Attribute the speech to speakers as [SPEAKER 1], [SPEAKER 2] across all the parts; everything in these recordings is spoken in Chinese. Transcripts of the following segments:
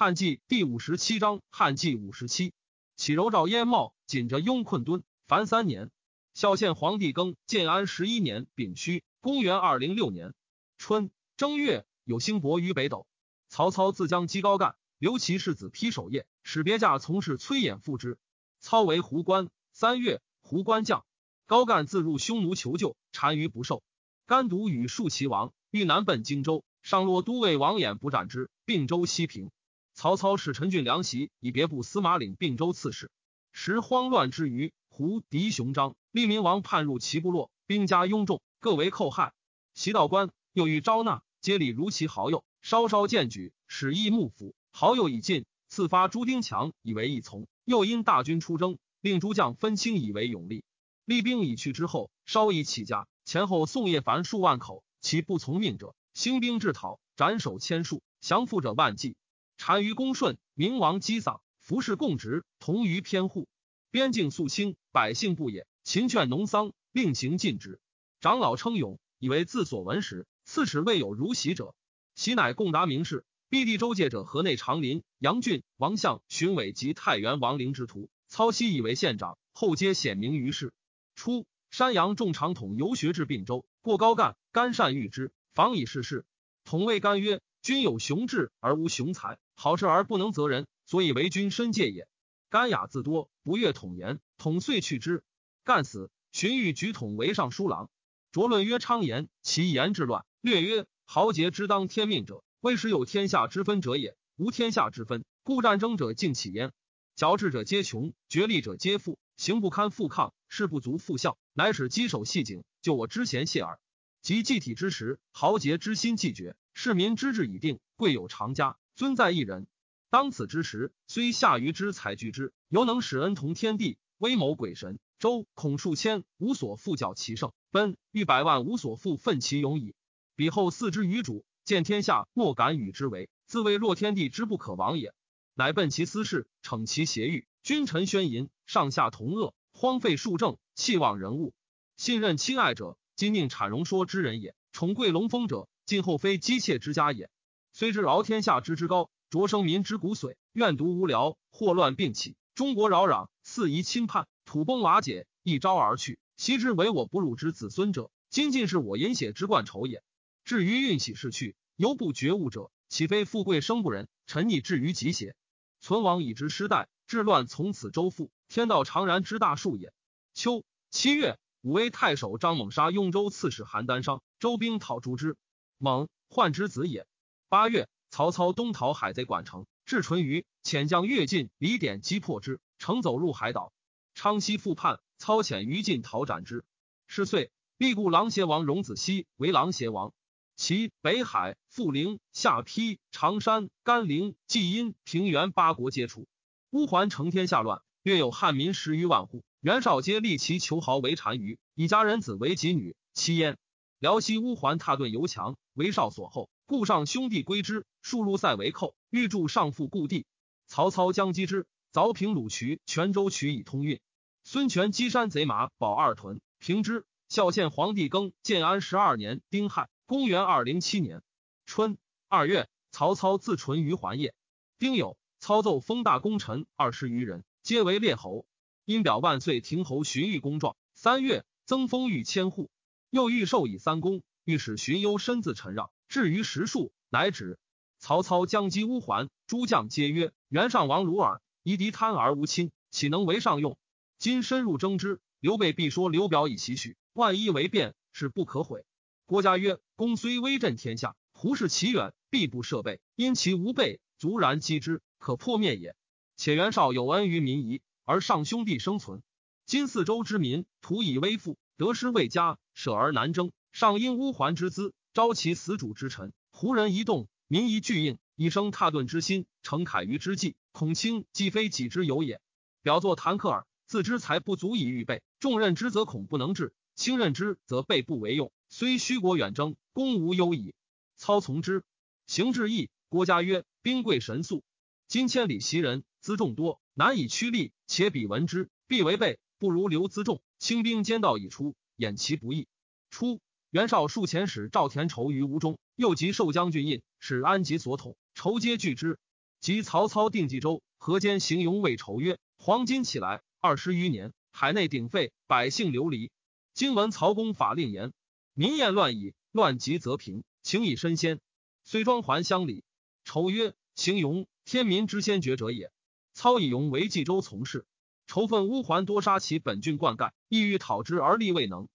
[SPEAKER 1] 汉纪第五十七章，汉纪五十七，启柔赵燕茂，紧着雍困敦，凡三年。孝献皇帝庚建安十一年丙戌，公元二零六年春正月，有兴伯于北斗。曹操自将击高干，留其世子丕守业，使别驾从事崔琰复之。操为胡关。三月，胡关将高干自入匈奴求救，单于不受。甘独与数齐王，欲南奔荆州，上洛都尉王衍不战之，并州西平。曹操使陈俊良袭以别部司马领并州刺史。时慌乱之余，胡狄雄章。利民王叛入其部落，兵家拥众，各为寇害。袭道官又欲招纳，皆礼如其好友，稍稍荐举，使义幕府。好友已尽，赐发朱丁强以为义从。又因大军出征，令诸将分清以为勇力。厉兵已去之后，稍已起家，前后宋叶凡数万口，其不从命者，兴兵制讨，斩首千数，降附者万计。单于公顺，明王击丧，服侍共职，同于偏护。边境肃清，百姓不也。秦劝农桑，令行禁止。长老称勇，以为自所闻时，刺史未有如袭者。袭乃共达名士，避地州界者河内长林、杨俊、王相、荀伟及太原王陵之徒。操西以为县长，后皆显明于世。初，山阳众长统游学至并州，过高干，干善遇之，防以事事。统谓干曰：“君有雄志而无雄才，好事而不能责人，所以为君深戒也。”干雅自多，不悦统言，统遂去之。干死，荀彧举统为尚书郎。卓论曰：“昌言，其言之乱。”略曰：“豪杰之当天命者，未时有天下之分者也。无天下之分，故战争者尽起焉。矫治者皆穷，绝利者皆富。行不堪复抗，事不足复效，乃使稽首系颈，就我之贤谢耳。及祭体之时，豪杰之心既绝，市民之志已定，贵有常家，尊在一人。当此之时，虽下愚之才居之，犹能使恩同天地，威谋鬼神。”周孔数千无所复矫其盛，奔欲百万无所复奋其勇矣。彼后四之于主，见天下莫敢与之为，自谓若天地之不可亡也。乃奔其私事，逞其邪欲，君臣宣淫，上下同恶，荒废庶政，弃忘人物。信任亲爱者，今宁产荣说之人也；宠贵龙风者，今后非姬妾之家也。虽知饶天下之之高，擢生民之骨髓，怨毒无聊，祸乱并起，中国扰攘，四夷侵叛。土崩瓦解，一朝而去。昔之为我不辱之子孙者，今尽是我饮血之冠仇也。至于运喜逝去，犹不觉悟者，岂非富贵生不仁，沉溺至于极邪？存亡以知失代，治乱从此周复，天道常然之大数也。秋七月，武威太守张猛杀雍州刺史韩郸商，周兵讨诛之。猛患之子也。八月，曹操东讨海贼管城，至淳于，遣将越进，李典击破之，城走入海岛。昌西复叛，操遣于禁讨斩之。是岁，立故狼邪王荣子熙为狼邪王。其北海、富陵、下邳、常山、甘陵、济阴、平原八国皆出。乌桓成天下乱，略有汉民十余万户。袁绍皆立其求豪为单于，以家人子为己女妻焉。辽西乌桓踏顿犹强，为绍所后，故上兄弟归之，数入塞为寇，欲助上复故地。曹操将击之，凿平鲁渠、泉州渠以通运。孙权击山贼马，保二屯，平之。孝献皇帝庚建安十二年丁亥，公元二零七年春二月，曹操自淳于还业。丁酉，操奏封大功臣二十余人，皆为列侯。因表万岁亭侯荀彧公状。三月，增封御千户，又欲授以三公，欲使荀攸身自陈让。至于十数，乃止。曹操将击乌桓，诸将皆曰：“袁尚王如尔，夷狄贪而无亲，岂能为上用？”今深入争之，刘备必说刘表以袭许，万一为变，是不可悔。郭嘉曰：“公虽威震天下，胡氏其远，必不设备。因其无备，卒然击之，可破灭也。且袁绍有恩于民夷，而上兄弟生存。今四周之民徒以威富，得失未加，舍而难争。上因乌桓之资，招其死主之臣。胡人一动，民一俱应，以生踏顿之心，成凯于之计。恐卿既非己之有也。表作谭克尔。”自知才不足以预备，重任之则恐不能治，轻任之则备不为用。虽虚国远征，功无忧矣。操从之，行至义。郭嘉曰：“兵贵神速，今千里袭人，辎重多，难以驱力。且彼闻之，必为备，不如留辎重，轻兵兼道已出，掩其不义。”出，袁绍数遣使赵田畴于吴中，又及受将军印，使安吉所统，筹皆拒之。及曹操定冀州，河间行勇为仇曰：“黄巾起来二十余年，海内鼎沸，百姓流离。今闻曹公法令严，民厌乱矣。乱极则平，情以身先。虽庄还乡里。”仇曰：“行勇，天民之先觉者也。操以勇为冀州从事，仇愤乌桓多杀其本郡灌溉，意欲讨之而力未能。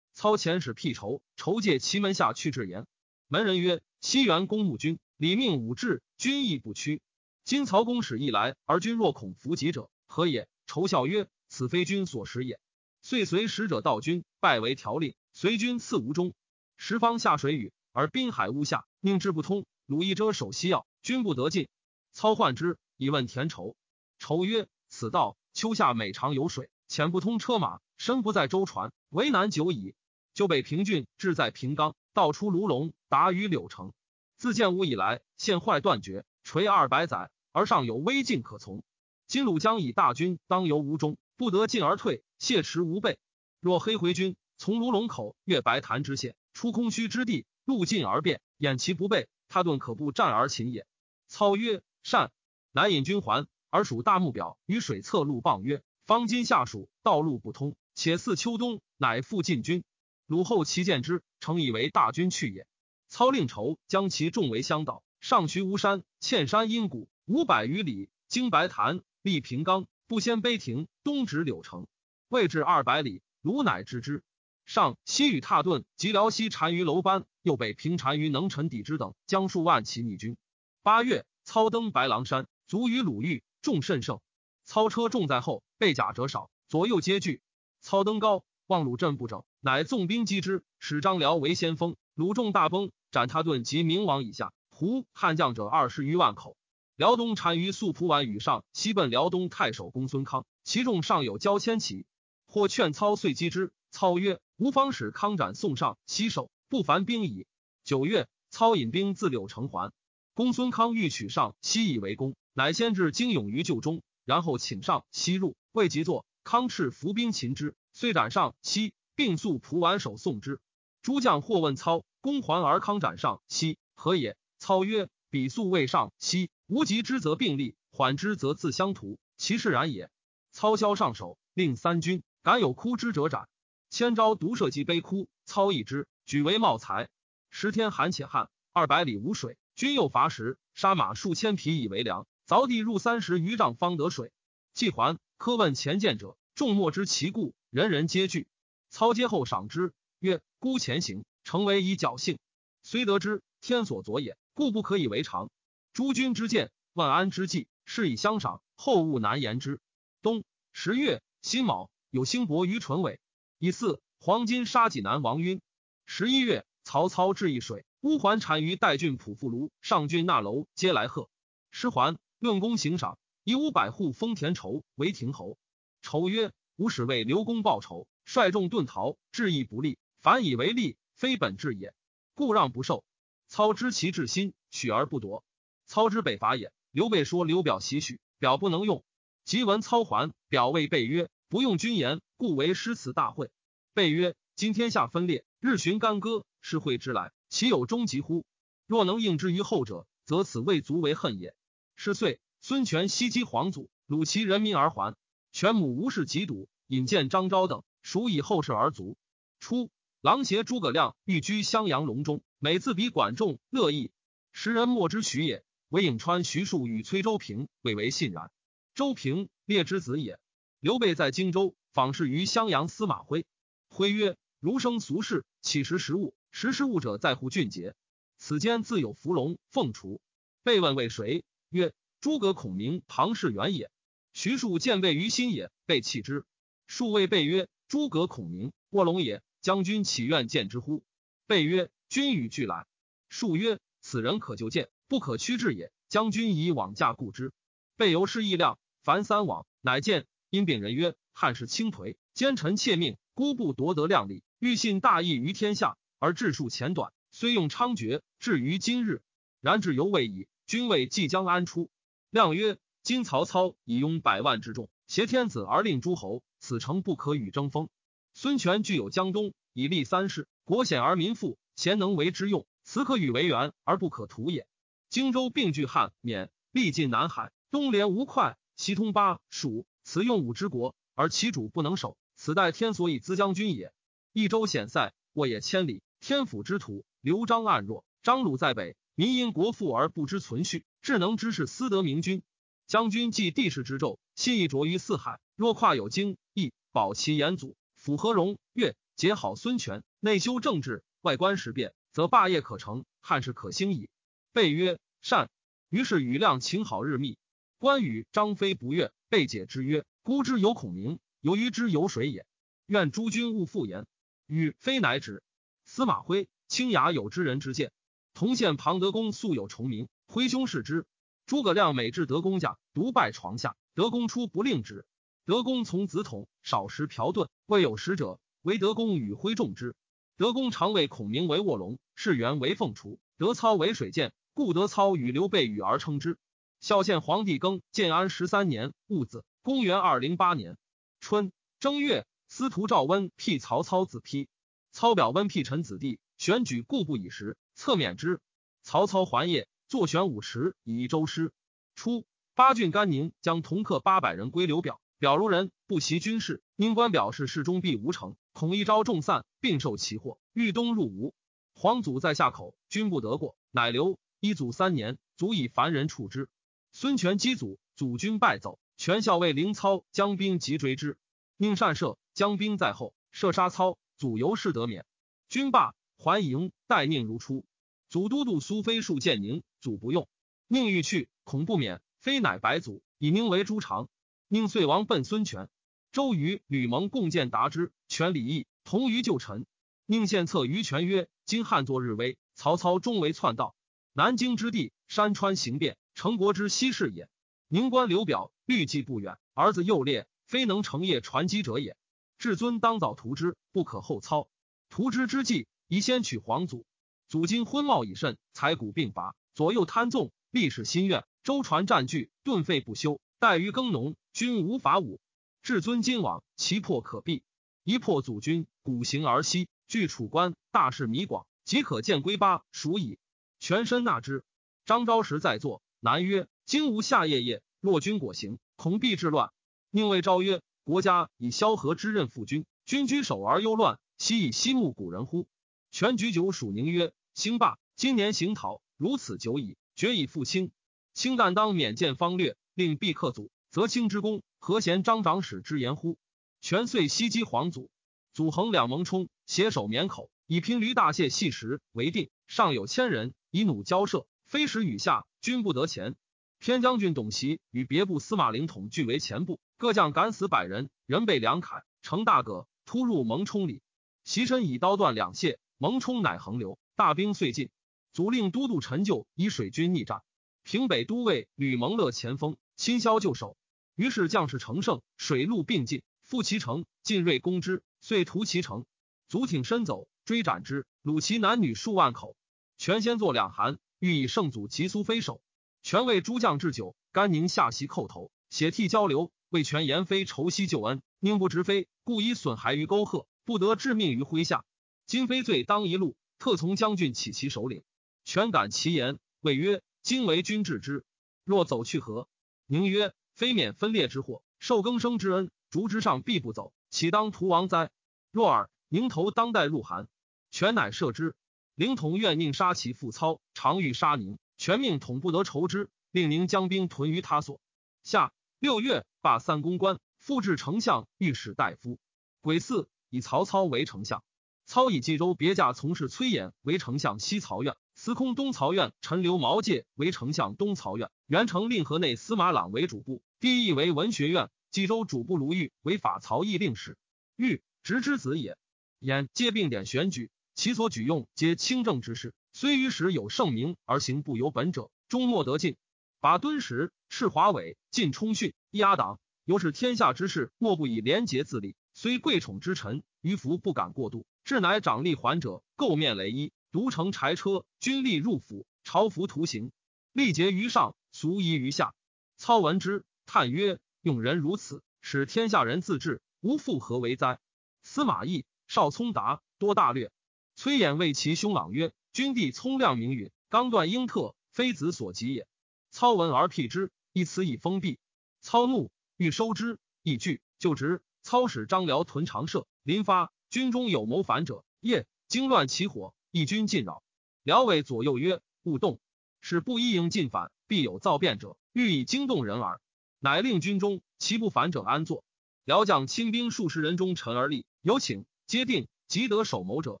[SPEAKER 1] 操遣使辟仇，仇借其门下去至言。门人曰：‘西元公募君，礼命武志，君亦不屈。今曹公使一来，而君若恐伏击者，何也？’仇笑曰：‘此非君所识也。’遂随使者到军，拜为条令，随军次吴中。十方下水雨，而滨海乌下，宁之不通。鲁一遮守西要。”君不得进，操患之，以问田畴。畴曰：“此道秋夏每常有水，浅不通车马，深不在舟船，为难久矣。就北平郡，志在平冈，道出卢龙，达于柳城。自建武以来，现坏断绝，垂二百载，而尚有危境可从。今鲁将以大军当游吴中，不得进而退，谢持无备。若黑回军从卢龙口越白潭之县，出空虚之地，路进而变，掩其不备，他顿可不战而擒也。”操曰：“善。”乃引军还，而属大木表于水侧路傍曰：“方今下暑，道路不通，且似秋冬，乃复进军。”鲁后其见之，诚以为大军去也。操令筹将其众为乡道，上徐吴山，堑山阴谷五百余里，经白潭，立平冈，不先碑亭，东直柳城，未至二百里，鲁乃知之。上西与踏顿及辽西单于楼班，又北平单于能臣抵之等，将数万骑逆军。八月，操登白狼山，卒于鲁豫，众甚盛。操车重在后，被甲者少，左右皆惧。操登高，望鲁镇不整，乃纵兵击之，使张辽为先锋。鲁众大崩，斩他盾及明王以下，胡汉将者二十余万口。辽东单于素蒲丸与上西奔辽东太守公孙康，其众尚有交千骑。或劝操遂击之，操曰：“吾方使康斩宋上西守，不凡兵矣。”九月，操引兵自柳城还。公孙康欲取上西以为攻，乃先至精勇于旧中，然后请上西入，未及坐，康斥伏兵擒之，遂斩上西，并速蒲丸守送之。诸将或问操，公还而康斩上西，何也？操曰：彼素未上西，无及之则并立，缓之则自相图，其是然也。操萧上手，令三军，敢有哭之者斩。千招独射击悲哭，操一之，举为茂才。十天寒且旱，二百里无水。军又乏食，杀马数千匹以为粮，凿地入三十余丈方得水。既还，苛问前见者，众莫知其故，人人皆惧。操接后赏之，曰：“孤前行，诚为以侥幸。虽得之，天所佐也，故不可以为常。诸君之见，万安之计，是以相赏，后物难言之。”冬十月辛卯，有兴伯于淳尾。以四黄金杀济南王晕。十一月，曹操至易水。乌桓单于代郡仆妇卢上郡纳楼皆来贺。师还，论功行赏，以五百户封田畴为亭侯。畴曰：“吾使为刘公报仇，率众遁逃，志意不利。反以为利，非本志也，故让不受。操知其志心，许而不夺。操之北伐也。刘备说刘表袭许，表不能用。即闻操还，表谓备曰：不用君言，故为诗词大会。备曰：今天下分裂，日寻干戈，是会之来。”其有终极乎？若能应之于后者，则此未足为恨也。是岁，孙权袭击皇祖，虏其人民而还。权母无事疾笃，引荐张昭等，属以后世而卒。初，郎邪诸葛亮寓居襄阳隆中，每自比管仲乐毅。时人莫知徐也，唯颍川徐庶与崔周平未为信然。周平列之子也。刘备在荆州访视于襄阳司马徽，徽曰：“儒生俗世，岂识时务？”识时务者在乎俊杰，此间自有伏龙凤雏。被问为谁？曰：诸葛孔明、庞士元也。徐庶见备于心也，被弃之。庶谓备曰：诸葛孔明，卧龙也。将军岂愿见之乎？备曰：君与俱来。数曰：此人可就见，不可屈至也。将军以往驾顾之。备由是意量，凡三往，乃见。因病人曰：汉室轻颓，奸臣窃命，孤不夺得量力，欲信大义于天下。而治数浅短，虽用猖獗，至于今日，然至犹未矣。君位即将安出？亮曰：今曹操以拥百万之众，挟天子而令诸侯，此诚不可与争锋。孙权具有江东，以立三世，国险而民富，贤能为之用，此可与为援而不可图也。荆州并据汉、免，历尽南海，东连吴会，西通巴蜀，此用武之国，而其主不能守，此待天所以资将军也。益州险塞，沃野千里，天府之土，刘璋暗弱，张鲁在北，民因国富而不知存续，智能之士私得明君。将军继帝室之胄，心意着于四海，若跨有经亦，保其严祖，符合荣越，结好孙权，内修政治，外观时变，则霸业可成，汉室可兴矣。备曰善。于是与亮情好日密。关羽、张飞不悦，被解之曰：“孤之有孔明，由于之有水也。愿诸君勿复言。”与非乃止。司马徽，清雅有知人之见。同县庞德公素有重名，徽兄视之。诸葛亮每至德公家，独拜床下。德公出不令之。德公从子统，少食嫖顿，未有食者，唯德公与徽重之。德公常谓孔明为卧龙，士元为凤雏，德操为水剑。故德操与刘备与而称之。孝献皇帝庚建安十三年戊子，公元二零八年春正月，司徒赵温辟曹操子丕。操表温辟臣子弟，选举故不以时，策免之。曹操还业，坐玄武池以一周师。初，八郡甘宁将同客八百人归刘表，表如人不习军事，因官表示事中必无成，恐一朝众散，并受其祸，欲东入吴。皇祖在下口，君不得过，乃留。一祖三年，足以凡人处之。孙权击祖，祖军败走，权校尉凌操将兵急追之，命善射，将兵在后，射杀操，祖由是得免。军罢，还营，待命如初。祖都督苏飞数见宁，祖不用，宁欲去，恐不免。非乃白祖，以名为诸常。宁遂王奔孙权。周瑜、吕蒙共见达之，权礼义，同于旧臣。宁献策于权曰：“今汉作日威，曹操终为篡道。”南京之地，山川形变，成国之西势也。宁官刘表，虑计不远，儿子幼烈，非能成业传基者也。至尊当早图之，不可后操。图之之计，宜先取皇祖。祖今昏茂已甚，财谷并拔，左右贪纵，历史心愿，舟船占据，顿废不休。待于耕农，均无法武。至尊今往，其破可避。一破祖君，古行而息，据楚关，大势弥广，即可见归巴，属矣。全身纳之。张昭时在座，南曰：“今无夏夜夜，若君果行，恐必致乱。”宁谓昭曰：“国家以萧何之任负君，君居守而忧乱，悉以西慕古人乎？”全举酒属宁曰：“兴霸，今年行讨，如此久矣，决以复清。卿但当免见方略，令必克祖，则卿之功，何嫌张长史之言乎？”全遂袭击皇祖，祖衡两蒙冲，携手免口，以平驴大蟹细石为定。上有千人。以弩交射，飞石雨下，军不得前。偏将军董袭与别部司马凌统俱为前部，各将敢死百人，人被两铠，成大葛，突入蒙冲里。袭身以刀断两械，蒙冲乃横流，大兵遂尽。祖令都督陈就以水军逆战，平北都尉吕蒙乐前锋，亲削旧守。于是将士乘胜，水陆并进，复其城。晋锐攻之，遂屠其城。卒挺身走，追斩之，虏其男女数万口。权先作两函，欲以圣祖及苏飞首。权为诸将置酒，甘宁下席叩头，血涕交流。为权言飞酬息旧恩，宁不直飞，故以损害于沟壑，不得致命于麾下。今非罪当一路，特从将军起其首领。权感其言，谓曰：“今为君治之，若走去何？”宁曰：“非免分裂之祸，受更生之恩，竹之上必不走，岂当屠王哉？”若尔，宁头当代入韩，权乃射之。灵统愿宁杀其父操，常欲杀宁，全命统不得仇之，令宁将兵屯于他所。下六月，罢三公官，复置丞相、御史大夫。癸巳，以曹操为丞相。操以冀州别驾从事崔琰为丞相西曹院，司空东曹院陈留毛介为丞相东曹院，元成令河内司马朗为主簿，第一为文学院。冀州主簿卢玉为法曹议令史。玉直之子也。偃皆并典选举。其所举用皆清正之事，虽于时有盛名而行不由本者，终莫得进。把敦实、斥华伟、晋充训、压党，由是天下之事，莫不以廉洁自立。虽贵宠之臣，于福不敢过度。至乃掌吏还者，垢面雷衣，独乘柴车，军吏入府，朝服图行，力竭于上，俗夷于下。操闻之，叹曰：“用人如此，使天下人自治，无复何为哉？”司马懿少聪达，多大略。崔琰谓其兄朗曰：“君弟聪亮明允，刚断英特，非子所及也。操闻而辟之，一词以封闭。操怒，欲收之，亦惧，就职。操使张辽屯长社，临发，军中有谋反者，夜惊乱起火，义军进扰。辽谓左右曰：“勿动，使布衣营进反，必有造变者，欲以惊动人耳。”乃令军中其不反者安坐。辽将亲兵数十人中陈而立，有请皆定，即得守谋者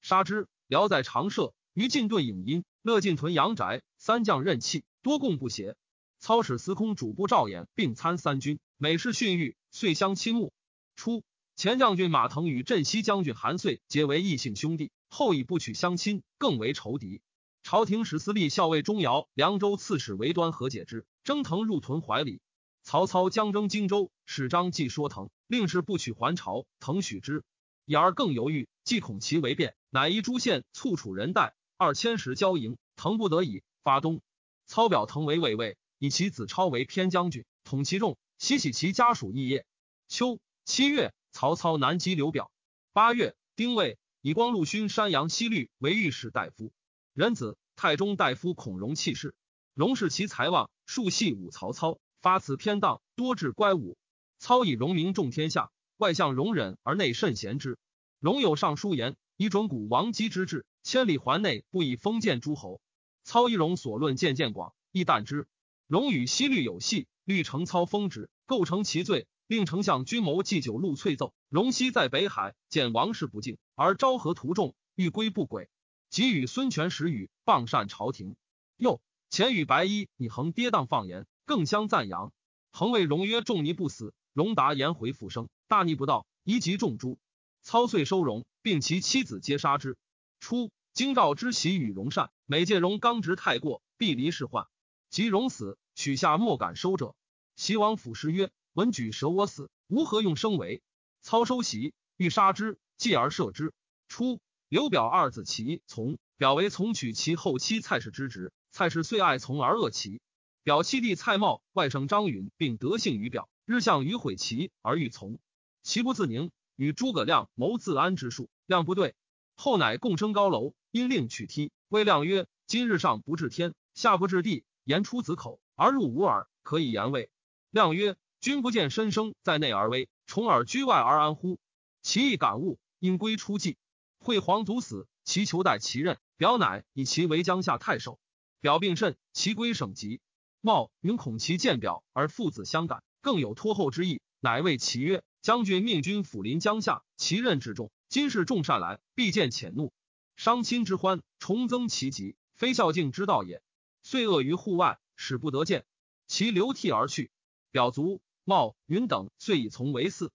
[SPEAKER 1] 杀之。辽在长社，于禁顿影阴，乐进屯阳宅。三将任气，多共不协。操使司空主簿赵衍并参三军，每事训谕，遂相亲睦。初，前将军马腾与镇西将军韩遂结为异姓兄弟，后以不娶相亲，更为仇敌。朝廷使司隶校尉钟繇、凉州刺史韦端和解之，征腾入屯怀里。曹操将征荆州，使张继说腾，令是不取还朝，腾许之。以而更犹豫，既恐其为变，乃依诸县促楚人代二千石交营，腾不得已发东。操表腾为卫尉，以其子超为偏将军，统其众，悉其家属异业。秋。七月，曹操南击刘表。八月，丁未，以光禄勋山阳西律为御史大夫。仁子太中大夫孔融弃世，融视其才望，数系武曹操，发辞偏荡，多致乖武。操以荣名重天下，外向容忍而内甚贤之。荣有上书言，以准古王姬之志，千里环内不以封建诸侯。操一荣所论见见广，亦惮之。荣与西律有隙，律承操封之，构成其罪。令丞相军谋祭酒陆翠奏，荣西在北海见王室不敬，而昭和图众，欲归不轨。即与孙权时语，谤善朝廷。又前与白衣以恒跌宕放言，更相赞扬。恒谓荣曰：“仲尼不死。”荣达颜回复生，大逆不道，宜及众诛。操遂收荣，并其妻子皆杀之。初，京兆之喜与荣善，每见荣刚直太过，必离世患。及荣死，取下莫敢收者。齐王府师曰。闻举舍我死，吾何用生为？操收袭，欲杀之，继而射之。初，刘表二子齐从，表为从娶其后妻蔡氏之侄。蔡氏遂爱从而恶齐。表妻弟蔡瑁、外甥张允，并得幸于表，日向于毁齐而欲从。齐不自宁，与诸葛亮谋自安之术，亮不对。后乃共升高楼，因令取梯。谓亮曰：“今日上不至天，下不至地，言出子口而入吾耳，可以言位。”亮曰。君不见身生在内而危，重耳居外而安乎？其意感悟，因归出计。惠皇祖死，其求代其任，表乃以其为江夏太守。表病甚，其归省籍。茂云恐其见表而父子相感，更有托后之意，乃谓其曰：“将军命君抚临江夏，其任之重。今世众善来，必见浅怒，伤亲之欢，重增其疾，非孝敬之道也。”遂恶于户外，使不得见，其流涕而去。表卒。茂云等遂以从为嗣，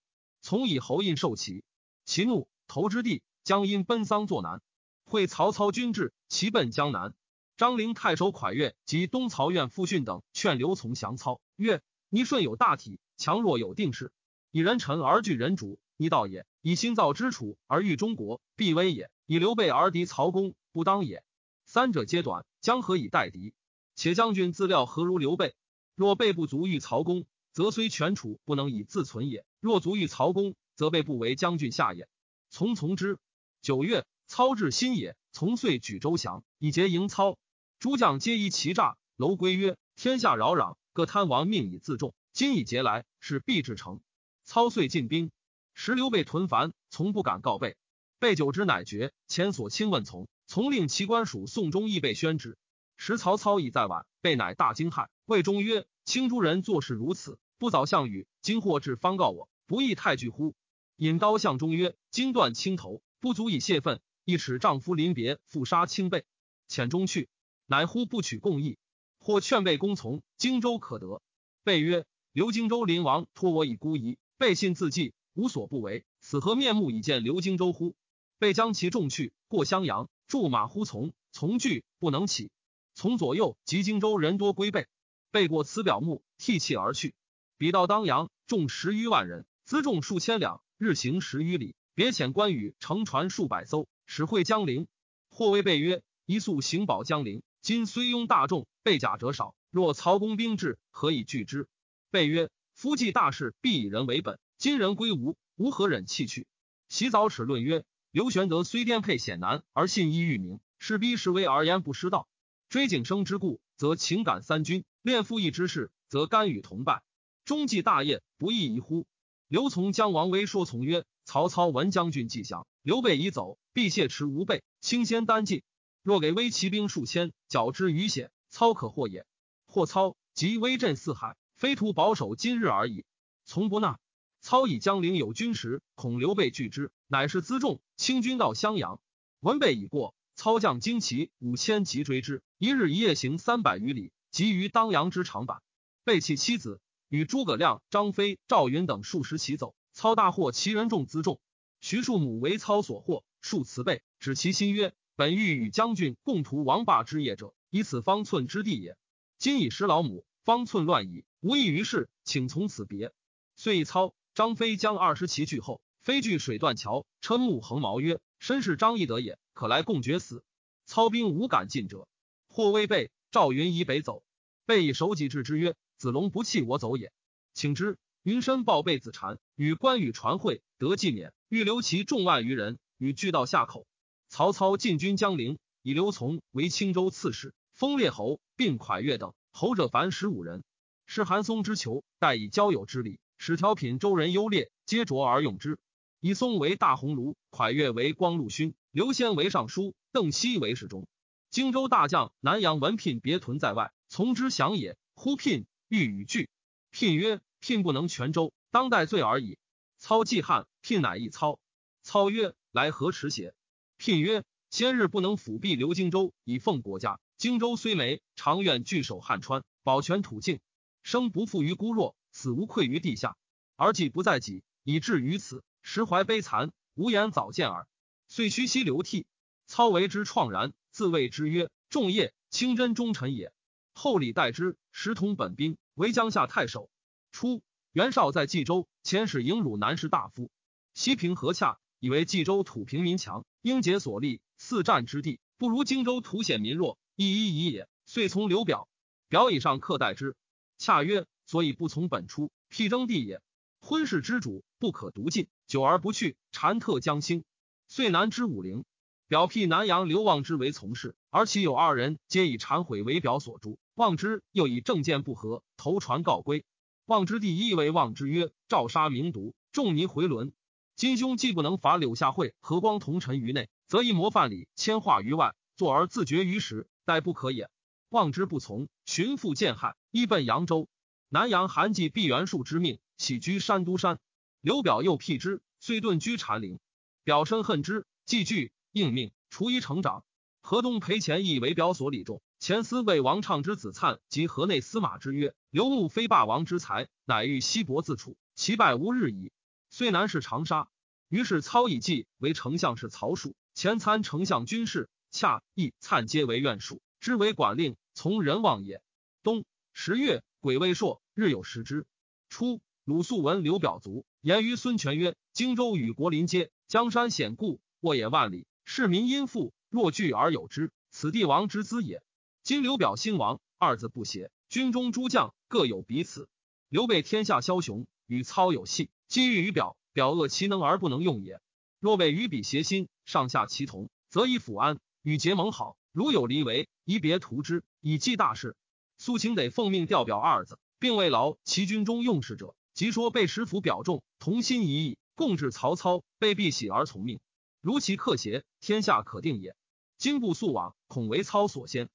[SPEAKER 1] 从以侯印受其，其怒投之地，将因奔丧作难。会曹操军至，其奔江南。张陵太守蒯越及东曹院傅训等劝刘琮降操，曰：倪顺有大体，强弱有定势。以人臣而惧人主，逆道也；以心造之楚而欲中国，必危也；以刘备而敌曹公，不当也。三者皆短，将何以待敌？且将军自料何如刘备？若备不足欲曹公。则虽全楚不能以自存也。若足欲曹公，则备不为将军下也。从从之。九月，操至新野，从遂举周降，以结营操。诸将皆疑其诈。楼归曰：“天下扰攘，各贪王命以自重。今以节来，是必至成。”操遂进兵。时刘备屯樊，从不敢告备。备久之，乃决。前所亲问从，从令其官属宋忠亦被宣之。时曹操已在晚，备乃大惊骇，谓忠曰：“青诸人做事如此。”不早项羽，今获至方告我，不亦太惧乎？引刀向中曰：“今断青头，不足以泄愤。一使丈夫临别，复杀亲辈。”遣中去，乃呼不取共议。或劝备公从，荆州可得。备曰：“刘荆州临王托我以孤夷，备信自尽，无所不为。此何面目以见刘荆州乎？”备将其众去，过襄阳，驻马乎从，从惧不能起。从左右及荆州人多归备，备过此表目，涕泣而去。彼到当阳，众十余万人，辎重数千两，日行十余里。别遣关羽乘船数百艘，使会江陵。或谓备曰：“一速行保江陵。今虽拥大众，备甲者少。若曹公兵至，何以拒之？”备曰：“夫计大事，必以人为本。今人归吴，吾何忍弃去？”洗澡齿论曰：“刘玄德虽颠沛险难，而信义裕民，是逼是威而言不失道。追景生之故，则情感三军。”练父义之事，则甘与同败。中继大业，不亦宜乎？刘从将王威说从曰：“曹操闻将军计降，刘备已走，必谢持无备，轻先单进。若给威骑兵数千，缴之于险，操可获也。或操即威震四海，非图保守今日而已。从不纳。操以江陵有军时，恐刘备拒之，乃是辎重轻军到襄阳。闻备已过，操将精骑五千骑追之，一日一夜行三百余里，及于当阳之长坂。备弃妻子。”与诸葛亮、张飞、赵云等数十骑走，操大获其人众辎重。徐庶母为操所获，数辞备，指其心曰：“本欲与将军共图王霸之业者，以此方寸之地也。今已失老母，方寸乱矣，无益于事，请从此别。”遂以操、张飞将二十骑拒后，飞据水断桥，瞠目横矛曰：“身是张翼德也，可来共决死。”操兵无敢进者，或威备。赵云以北走，备以手戟制之曰。子龙不弃我走也，请之。云深报备子禅，与关羽传会，得纪免。欲留其众万余人，与拒到下口。曹操进军江陵，以刘琮为青州刺史，封列侯，并蒯越等侯者凡十五人。是韩松之囚，待以交友之礼，使调品州人优劣，皆着而用之。以松为大鸿胪，蒯越为光禄勋，刘先为尚书，邓熙为侍中。荆州大将南阳闻聘别屯在外，从之降也。忽聘。欲与拒，聘曰：“聘不能全州，当代罪而已。”操既汉，聘乃一操。操曰：“来何迟邪？”聘曰：“先日不能辅弼刘荆州，以奉国家。荆州虽没，常愿据守汉川，保全土境。生不负于孤弱，死无愧于地下。而己不在己，以至于此，实怀悲惨，无言早见耳。遂屈膝流涕。操为之怆然，自谓之曰：“仲业，清真忠臣也。”后礼待之，时同本兵，为江夏太守。初，袁绍在冀州，遣使迎汝南士大夫。西平和洽，以为冀州土平民强，应竭所立，四战之地不如荆州土险民弱，一一夷也。遂从刘表，表以上客待之。洽曰：所以不从本出，辟征地也。婚事之主，不可独进，久而不去，禅特将兴。遂南之武陵。表辟南阳刘望之为从事，而其有二人，皆以忏悔为表所诛。望之又以政见不合，投传告归。望之弟亦为望之曰：“赵杀明毒，仲尼回伦。今兄既不能伐柳下惠、和光同臣于内，则以模范礼迁化于外，坐而自绝于时，殆不可也。”望之不从，寻父见害，依奔扬州。南阳韩继毕袁术之命，起居山都山。刘表又辟之，遂遁居禅陵。表深恨之，既惧。应命，除一成长。河东裴虔亦为表所礼重。前司为王畅之子粲及河内司马之曰：“刘穆非霸王之才，乃欲西伯自处，其败无日矣。”虽南是长沙，于是操以计为丞相，是曹属。前参丞相军事，恰亦粲皆为院属，知为管令，从人望也。冬十月，癸未朔，日有食之。初，鲁肃闻刘表卒，言于孙权曰：“荆州与国邻接，江山险固，沃野万里。”市民殷富，若聚而有之，此帝王之资也。今刘表兴亡，二字不谐。军中诸将各有彼此。刘备天下枭雄，与操有隙，机遇于表，表恶其能而不能用也。若为与彼协心，上下其同，则以抚安，与结盟好。如有离为，宜别图之，以济大事。苏秦得奉命调表二字，并未劳其军中用事者，即说被使府表众同心一意，共治曹操，被必喜而从命。如其克邪，天下可定也。今不速往，恐为操所先。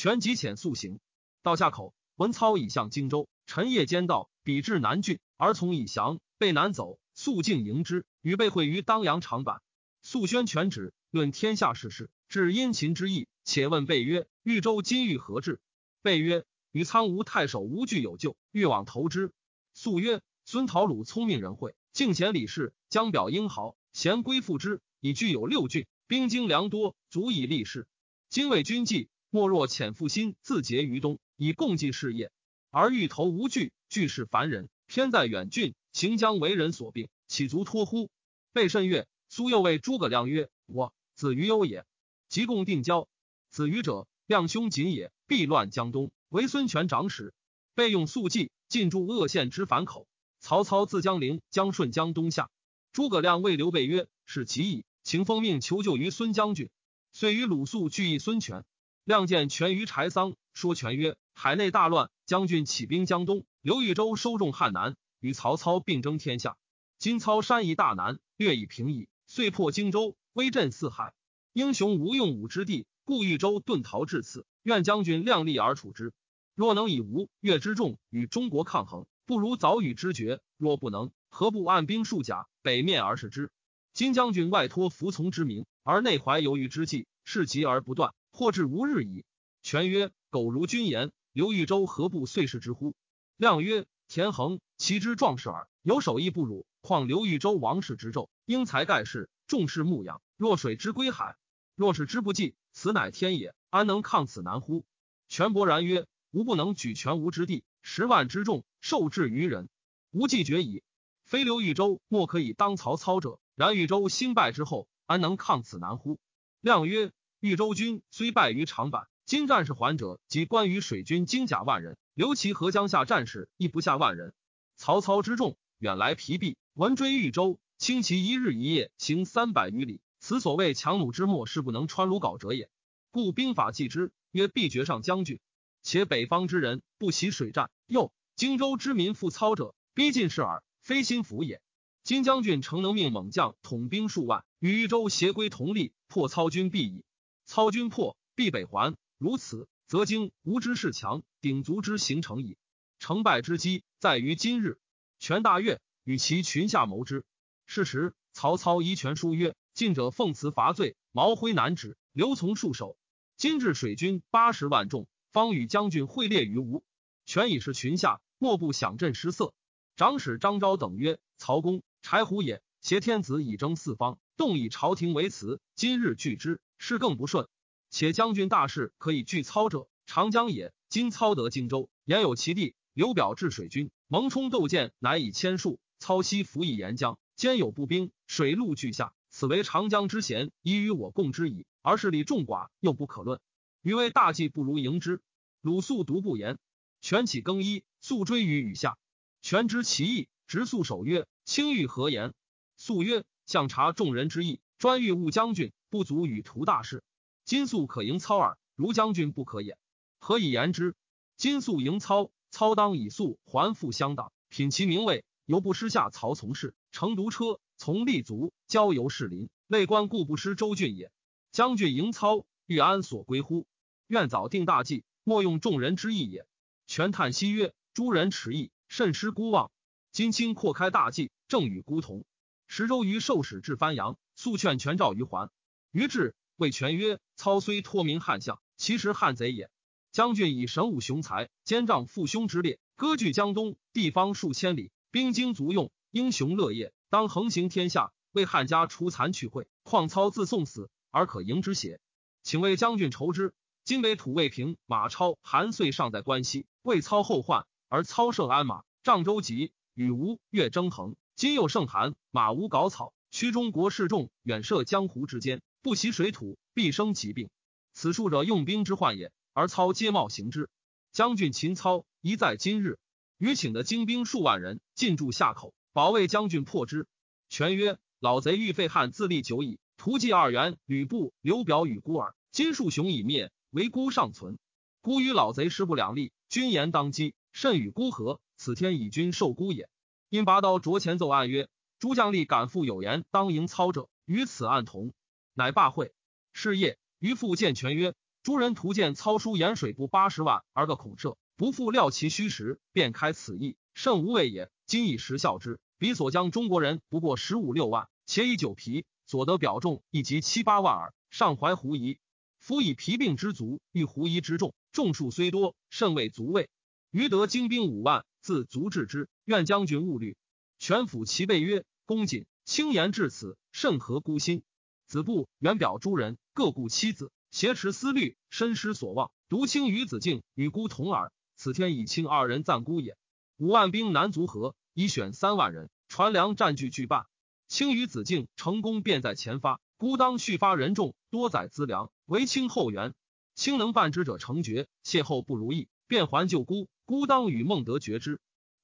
[SPEAKER 1] 权即遣速行，到下口，闻操已向荆州。晨夜兼到，彼至南郡，而从以降，备南走，速进迎之，与备会于当阳长坂。速宣权旨，论天下事事，至殷勤之意。且问备曰：“豫州今欲何至？”备曰：“与苍梧太守无惧有救，欲往投之。”速曰：“孙陶鲁聪明仁惠，敬贤礼士，将表英豪，贤归附之。”已具有六郡，兵精粮多，足以立事。今为军纪，莫若潜伏心，自结于东，以共济事业。而欲投无惧，惧是凡人，偏在远郡，行将为人所病，岂足托乎？备甚悦。苏又谓诸葛亮曰：“我子于忧也。即共定交。子于者，亮兄谨也。必乱江东，为孙权长史。备用速计，进驻鄂县之樊口。曹操自江陵将顺江东下。诸葛亮谓刘备曰：‘是其矣。’请奉命求救于孙将军，遂与鲁肃聚议孙权。亮见权于柴桑，说权曰：“海内大乱，将军起兵江东，刘豫州收众汉南，与曹操并争天下。今操山夷大南，略以平矣，遂破荆州，威震四海。英雄无用武之地，故豫州遁逃至此。愿将军量力而处之。若能以吴越之众与中国抗衡，不如早与之决；若不能，何不按兵数甲，北面而视之？今将军外托服从之名，而内怀犹豫之计，事急而不断，或至无日矣。权曰：“苟如君言，刘豫州何不遂事之乎？”亮曰：“田横其之壮士耳，有守义不辱。况刘豫州王室之胄，英才盖世，重视牧养。若水之归海，若是之不济，此乃天也，安能抗此难乎？”权勃然曰。吾不能举全吴之地，十万之众，受制于人，吾既决矣。非刘豫州莫可以当曹操者。然豫州兴败之后，安能抗此难乎？亮曰：豫州军虽败于长坂，今战士还者，及关羽水军精甲万人，刘琦河江下战士亦不下万人。曹操之众远来疲弊，闻追豫州，轻骑一日一夜行三百余里，此所谓强弩之末，是不能穿鲁缟者也。故兵法记之，曰必绝上将军。且北方之人不习水战，又荆州之民复操者，逼近视耳，非心服也。今将军诚能命猛将统兵数万，与豫州协归同力，破操军必矣。操军破，必北还。如此，则经吴之势强，鼎足之形成矣。成败之机在于今日。权大悦，与其群下谋之。是时，曹操遗权书曰：“晋者奉辞伐罪，毛辉难止，刘从戍守。今至水军八十万众。”方与将军会列于吴，权已是群下，莫不响震失色。长史张昭等曰：“曹公柴胡也，挟天子以征四方，动以朝廷为辞。今日拒之，事更不顺。且将军大事可以拒操者，长江也。今操得荆州，言有其地。刘表治水军，蒙冲斗舰，乃以千数。操西服以沿江，兼有步兵，水陆俱下。此为长江之险，宜与我共之矣。而势力众寡，又不可论。”余为大计不如迎之。鲁肃独不言。权起更衣，肃追于雨下。权知其意，直肃守曰：“卿欲何言？”肃曰：“向察众人之意，专欲误将军，不足与图大事。今肃可迎操耳，如将军不可也。何以言之？今肃迎操，操当以肃还复相党，品其名位，犹不失下曹从事。乘独车，从立足，郊游士林，累官故不失周郡也。将军迎操。”欲安所归乎？愿早定大计，莫用众人之意也。权叹息曰：“诸人迟疑，甚失孤望。今卿扩开大计，正与孤同。十周瑜受使至番阳，速劝权召于还。于至，谓权曰：‘操虽托名汉相，其实汉贼也。将军以神武雄才，兼仗父兄之列，割据江东地方数千里，兵精足用，英雄乐业，当横行天下，为汉家除残去秽。况操自送死，而可迎之邪？’”请为将军筹之。今北土未平，马超、韩遂尚在关西，为操后患，而操胜鞍马，仗周急，与吴越争衡。今又胜韩，马无稿草，驱中国士众远涉江湖之间，不习水土，必生疾病。此数者用兵之患也，而操皆冒行之。将军秦操一在今日，余请的精兵数万人进驻下口，保卫将军破之。权曰：老贼欲废汉，自立久矣。图计二元，吕布、刘表与孤儿。金树雄已灭，唯孤尚存。孤与老贼势不两立，君言当击，甚与孤合。此天以君受孤也。因拔刀着前奏案曰：“诸将吏敢复有言当迎操者，与此案同。”乃罢会。是夜，于复见权曰：“诸人图见操书盐水部八十万，而个孔射，不复料其虚实，便开此意，甚无谓也。今以实效之，彼所将中国人不过十五六万，且以酒皮所得表众亦及七八万耳，尚怀狐疑。”夫以疲病之足，欲狐疑之众，众数虽多，甚未足畏。余得精兵五万，自足治之。愿将军勿虑。权抚其背曰：“公瑾轻言至此，甚合孤心。子布原表诸人各顾妻子，挟持思虑，深失所望。独卿与子敬与孤同耳。此天以卿二人暂孤也。五万兵难足合，以选三万人，船粮占据俱半。卿与子敬成功，便在前发。孤当续发人众，多载资粮。”为卿后援，卿能办之者成绝，邂逅不如意，便还救孤。孤当与孟德决之。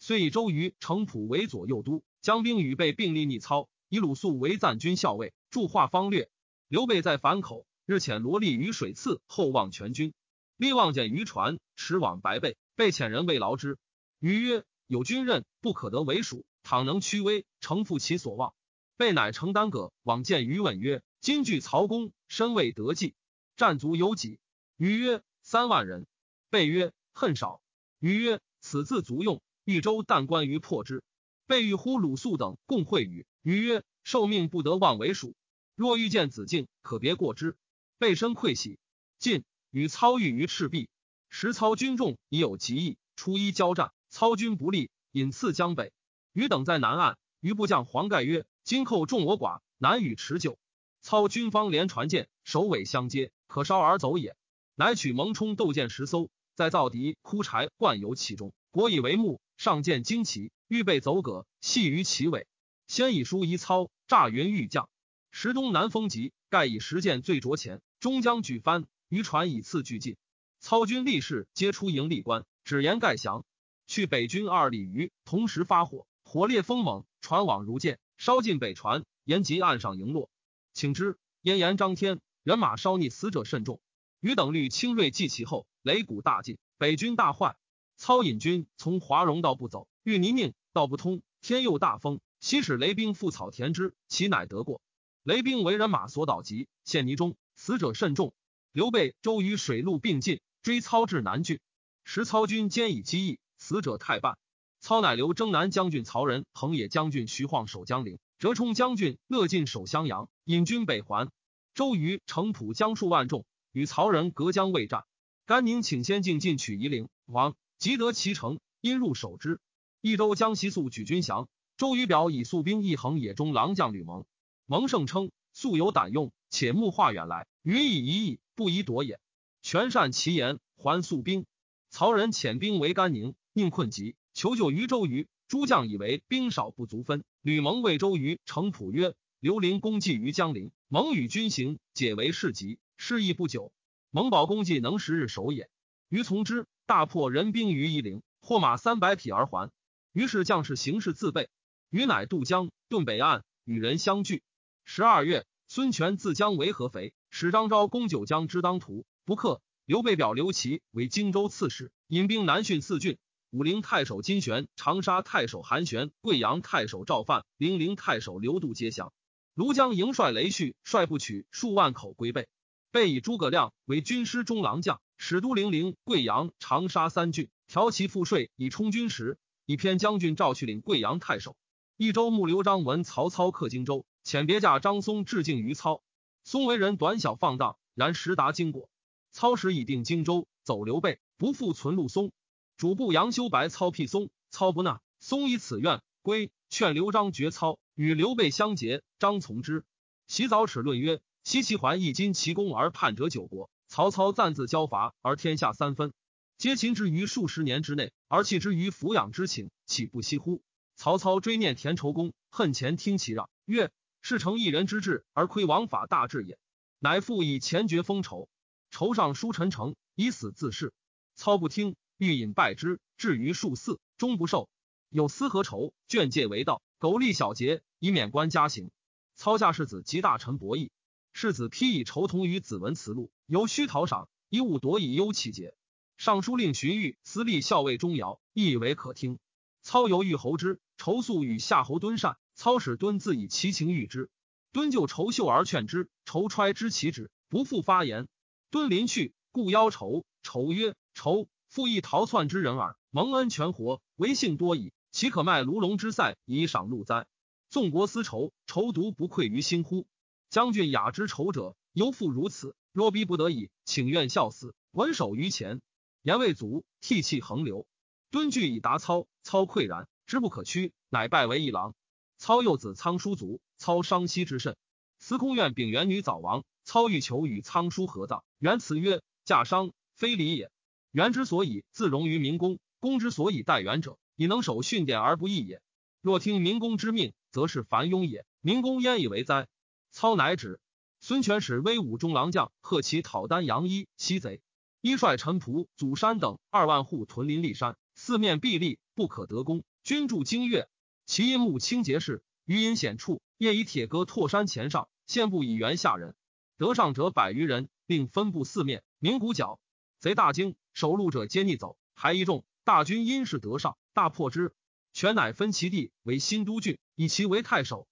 [SPEAKER 1] 遂以周瑜、程普为左右都，将兵与备并立逆操，以鲁肃为赞军校尉，助画方略。刘备在樊口，日遣罗立于水次后望全军。立望见渔船，驰往白背，被遣人慰劳之。余曰：“有军任，不可得为属。倘能屈威，诚负其所望。”备乃承担葛往见余问曰：“今据曹公，身未得计，战卒有几？”余曰：“三万人。”备曰：“恨少。”余曰：“此自足用。豫州但关于破之。”备欲呼鲁肃等共会语。余曰：“受命不得忘为属。若遇见子敬，可别过之。”备身愧喜。晋与操遇于赤壁，时操军众已有极意。初一交战，操军不利，引次江北。余等在南岸。余部将黄盖曰：“今寇众我寡，难与持久。操军方连船舰，首尾相接，可烧而走也。”乃取蒙冲斗舰十艘，在造敌枯柴灌油其中，国以为木，上舰旌旗，预备走葛，系于其尾。先以书遗操，诈云欲将。时东南风急，盖以十箭最着前，终将举帆，渔船以次俱进。操军力士皆出营立关，只言盖降。去北军二里余，同时发火，火烈风猛，船网如箭，烧尽北船，沿及岸上营落。请之，燕言张天，人马烧溺，死者甚众。余等率轻锐继其后，擂鼓大进，北军大坏。操引军从华容道不走，遇泥泞，道不通。天又大风，西使雷兵覆草填之，其乃得过。雷兵为人马所倒及，陷泥中，死者甚众。刘备、周瑜水陆并进，追操至南郡。时操军坚以击役，死者太半。操乃留征南将军曹仁、横野将军徐晃守江陵，折冲将军乐进守襄阳，引军北还。周瑜城浦将数万众。与曹仁隔江未战，甘宁请先进进取夷陵，王即得其城，因入守之。益州将其素举军降，周瑜表以素兵一横野中郎将吕蒙。蒙胜称素有胆用，且目化远来，予以一役，不宜夺也。全善其言，还素兵。曹仁遣兵围甘宁，宁困急，求救于周瑜。诸将以为兵少不足分。吕蒙谓周瑜城濮曰：“刘林功绩于江陵，蒙与军行，解为事急。”事亦不久，蒙保功绩能十日守也。于从之，大破人兵于夷陵，获马三百匹而还。于是将士行事自备。于乃渡江，遁北岸，与人相聚。十二月，孙权自江为合肥，使张昭攻九江之当涂，不克。刘备表刘琦为荆州刺史，引兵南巡四郡：武陵太守金玄、长沙太守韩玄、贵阳太守赵范、零陵太守刘度皆降。庐江营帅雷旭率部取数万口归备。备以诸葛亮为军师中郎将，使都零陵、贵阳、长沙三郡，调其赋税以充军时，以偏将军赵去领贵阳太守。益州牧刘璋闻曹操克荆州，遣别驾张松致敬于操。松为人短小放荡，然识达经过。操时已定荆州，走刘备，不复存陆松。主簿杨修白操辟松，操不纳。松以此愿归，劝刘璋绝操，与刘备相结。张从之。洗澡齿论曰。西齐桓一今其功而叛者九国，曹操暂自交伐而天下三分，皆擒之于数十年之内，而弃之于抚养之情，岂不惜乎？曹操追念田畴公，恨前听其让，曰：“是成一人之志而亏王法大志也。”乃复以前爵封仇，仇上书陈诚，以死自誓。操不听，欲引败之，至于数四，终不受。有私何仇，劝戒为道，苟利小节，以免官家刑。操下世子及大臣博弈。世子披以仇同于子文辞禄，由虚讨赏，以武夺以忧其节。尚书令荀彧私立校尉钟繇，亦为可听。操犹豫侯之，仇素与夏侯惇善。操使敦自以其情喻之，敦就仇秀而劝之，仇揣之其旨，不复发言。敦临去，故邀仇。仇曰：“仇，复亦逃窜之人耳。蒙恩全活，为幸多矣，岂可卖卢龙之塞以赏禄哉？纵国思仇，仇独不愧于心乎？”将军雅之仇者，犹复如此。若逼不得已，请愿效死，稳守于前。言未足，涕泣横流。敦据以达操，操喟然，知不可屈，乃拜为一郎。操幼子仓叔卒，操伤息之甚。司空院秉元女早亡，操欲求与仓叔合葬。元辞曰：“嫁伤非礼也。元之所以自容于民公，公之所以待元者，以能守训典而不义也。若听民公之命，则是凡庸也。民公焉以为哉？”操乃止。孙权使威武中郎将贺其讨丹阳一西贼，一率陈仆、祖山等二万户屯临骊山，四面壁立，不可得攻。军驻京岳，其阴木清洁室，余阴险处，夜以铁戈拓山前上，献部以援下人。得上者百余人，并分布四面。鸣鼓角，贼大惊，守路者皆逆走。还一众，大军因势得上，大破之。权乃分其地为新都郡，以其为太守。